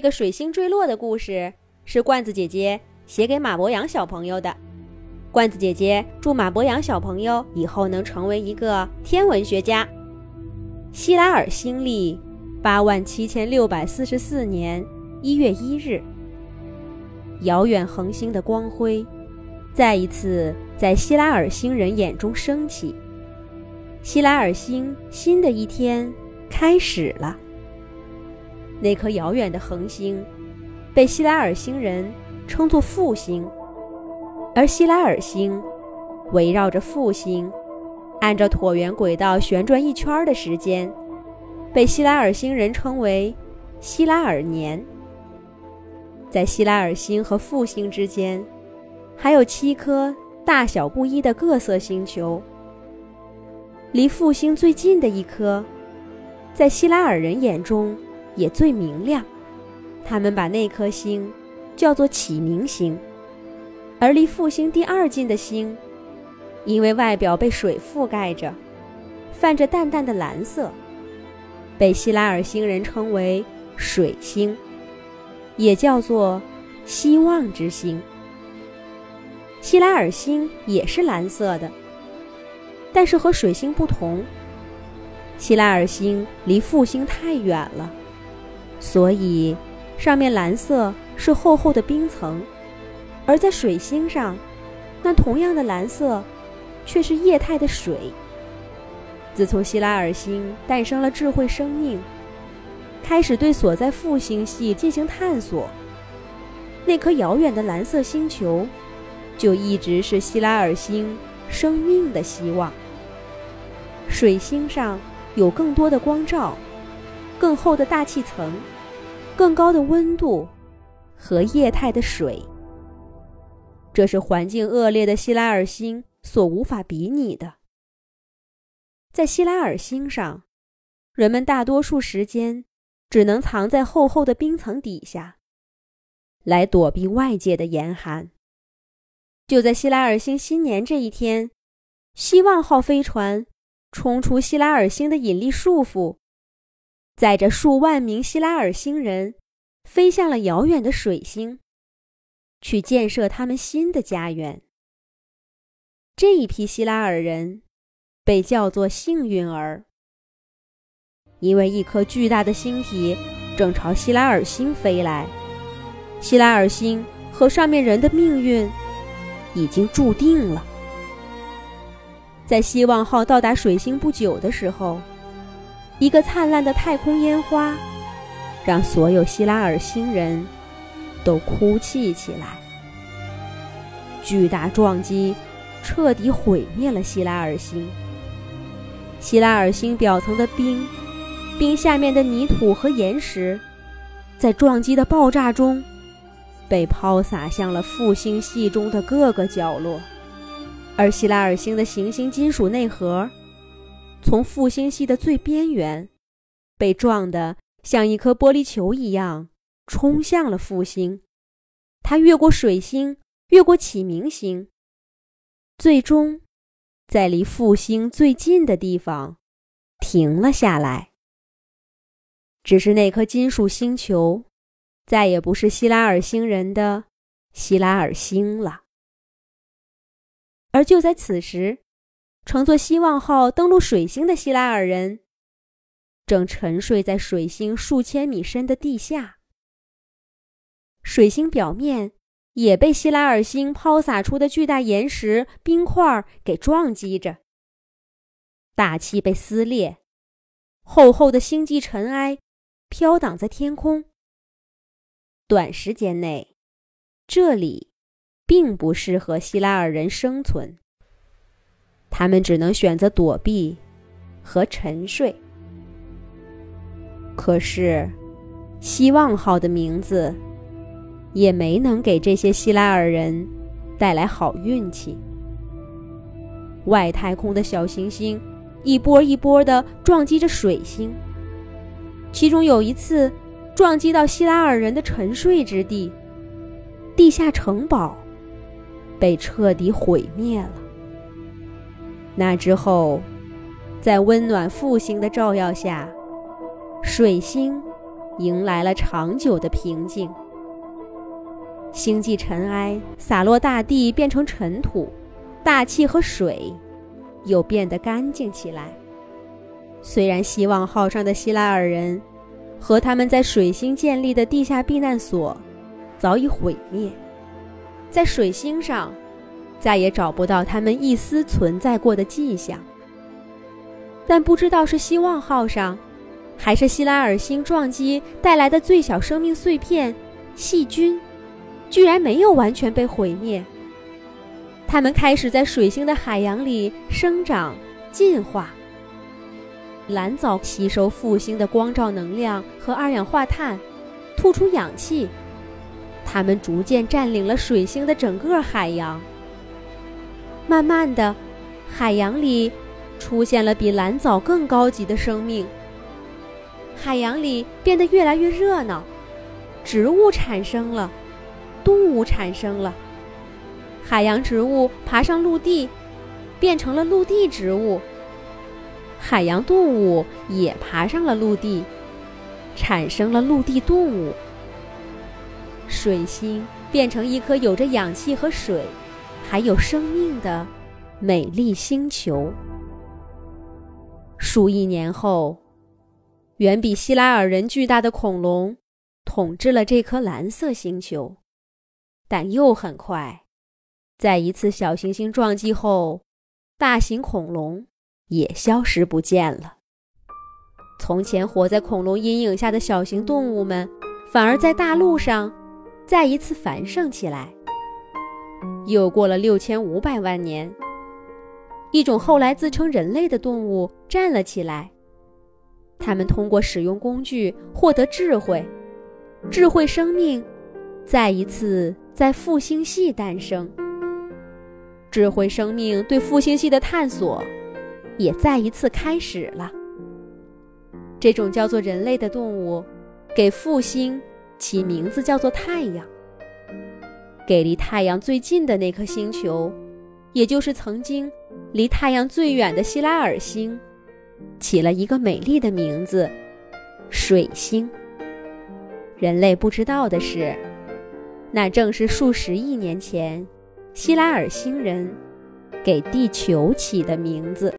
这个水星坠落的故事是罐子姐姐写给马博洋小朋友的。罐子姐姐祝马博洋小朋友以后能成为一个天文学家。希拉尔星历八万七千六百四十四年一月一日，遥远恒星的光辉再一次在希拉尔星人眼中升起。希拉尔星新的一天开始了。那颗遥远的恒星，被希拉尔星人称作复星，而希拉尔星围绕着复星，按照椭圆轨道旋转一圈的时间，被希拉尔星人称为希拉尔年。在希拉尔星和复星之间，还有七颗大小不一的各色星球。离复星最近的一颗，在希拉尔人眼中。也最明亮，他们把那颗星叫做启明星，而离复星第二近的星，因为外表被水覆盖着，泛着淡淡的蓝色，被希拉尔星人称为水星，也叫做希望之星。希拉尔星也是蓝色的，但是和水星不同，希拉尔星离复星太远了。所以，上面蓝色是厚厚的冰层，而在水星上，那同样的蓝色，却是液态的水。自从希拉尔星诞生了智慧生命，开始对所在复星系进行探索，那颗遥远的蓝色星球，就一直是希拉尔星生命的希望。水星上有更多的光照。更厚的大气层，更高的温度和液态的水，这是环境恶劣的希拉尔星所无法比拟的。在希拉尔星上，人们大多数时间只能藏在厚厚的冰层底下，来躲避外界的严寒。就在希拉尔星新年这一天，希望号飞船冲出希拉尔星的引力束缚。载着数万名希拉尔星人，飞向了遥远的水星，去建设他们新的家园。这一批希拉尔人被叫做幸运儿，因为一颗巨大的星体正朝希拉尔星飞来，希拉尔星和上面人的命运已经注定了。在希望号到达水星不久的时候。一个灿烂的太空烟花，让所有希拉尔星人都哭泣起来。巨大撞击彻底毁灭了希拉尔星。希拉尔星表层的冰、冰下面的泥土和岩石，在撞击的爆炸中被抛洒向了复星系中的各个角落，而希拉尔星的行星金属内核。从复星系的最边缘，被撞得像一颗玻璃球一样，冲向了复星。它越过水星，越过启明星，最终在离复星最近的地方停了下来。只是那颗金属星球，再也不是希拉尔星人的希拉尔星了。而就在此时。乘坐希望号登陆水星的希拉尔人，正沉睡在水星数千米深的地下。水星表面也被希拉尔星抛洒出的巨大岩石、冰块给撞击着，大气被撕裂，厚厚的星际尘埃飘荡在天空。短时间内，这里并不适合希拉尔人生存。他们只能选择躲避和沉睡。可是，希望号的名字也没能给这些希拉尔人带来好运气。外太空的小行星一波一波的撞击着水星，其中有一次撞击到希拉尔人的沉睡之地，地下城堡被彻底毁灭了。那之后，在温暖复兴的照耀下，水星迎来了长久的平静。星际尘埃洒落大地，变成尘土，大气和水又变得干净起来。虽然希望号上的希拉尔人和他们在水星建立的地下避难所早已毁灭，在水星上再也找不到他们一丝存在过的迹象。但不知道是希望号上，还是希拉尔星撞击带来的最小生命碎片——细菌。居然没有完全被毁灭。它们开始在水星的海洋里生长、进化。蓝藻吸收复兴的光照能量和二氧化碳，吐出氧气。它们逐渐占领了水星的整个海洋。慢慢的，海洋里出现了比蓝藻更高级的生命。海洋里变得越来越热闹，植物产生了。动物产生了，海洋植物爬上陆地，变成了陆地植物。海洋动物也爬上了陆地，产生了陆地动物。水星变成一颗有着氧气和水，还有生命的美丽星球。数亿年后，远比希拉尔人巨大的恐龙统治了这颗蓝色星球。但又很快，在一次小行星撞击后，大型恐龙也消失不见了。从前活在恐龙阴影下的小型动物们，反而在大陆上再一次繁盛起来。又过了六千五百万年，一种后来自称人类的动物站了起来。他们通过使用工具获得智慧，智慧生命再一次。在复星系诞生，智慧生命对复星系的探索也再一次开始了。这种叫做人类的动物，给复星起名字叫做太阳。给离太阳最近的那颗星球，也就是曾经离太阳最远的希拉尔星，起了一个美丽的名字——水星。人类不知道的是。那正是数十亿年前，希拉尔星人给地球起的名字。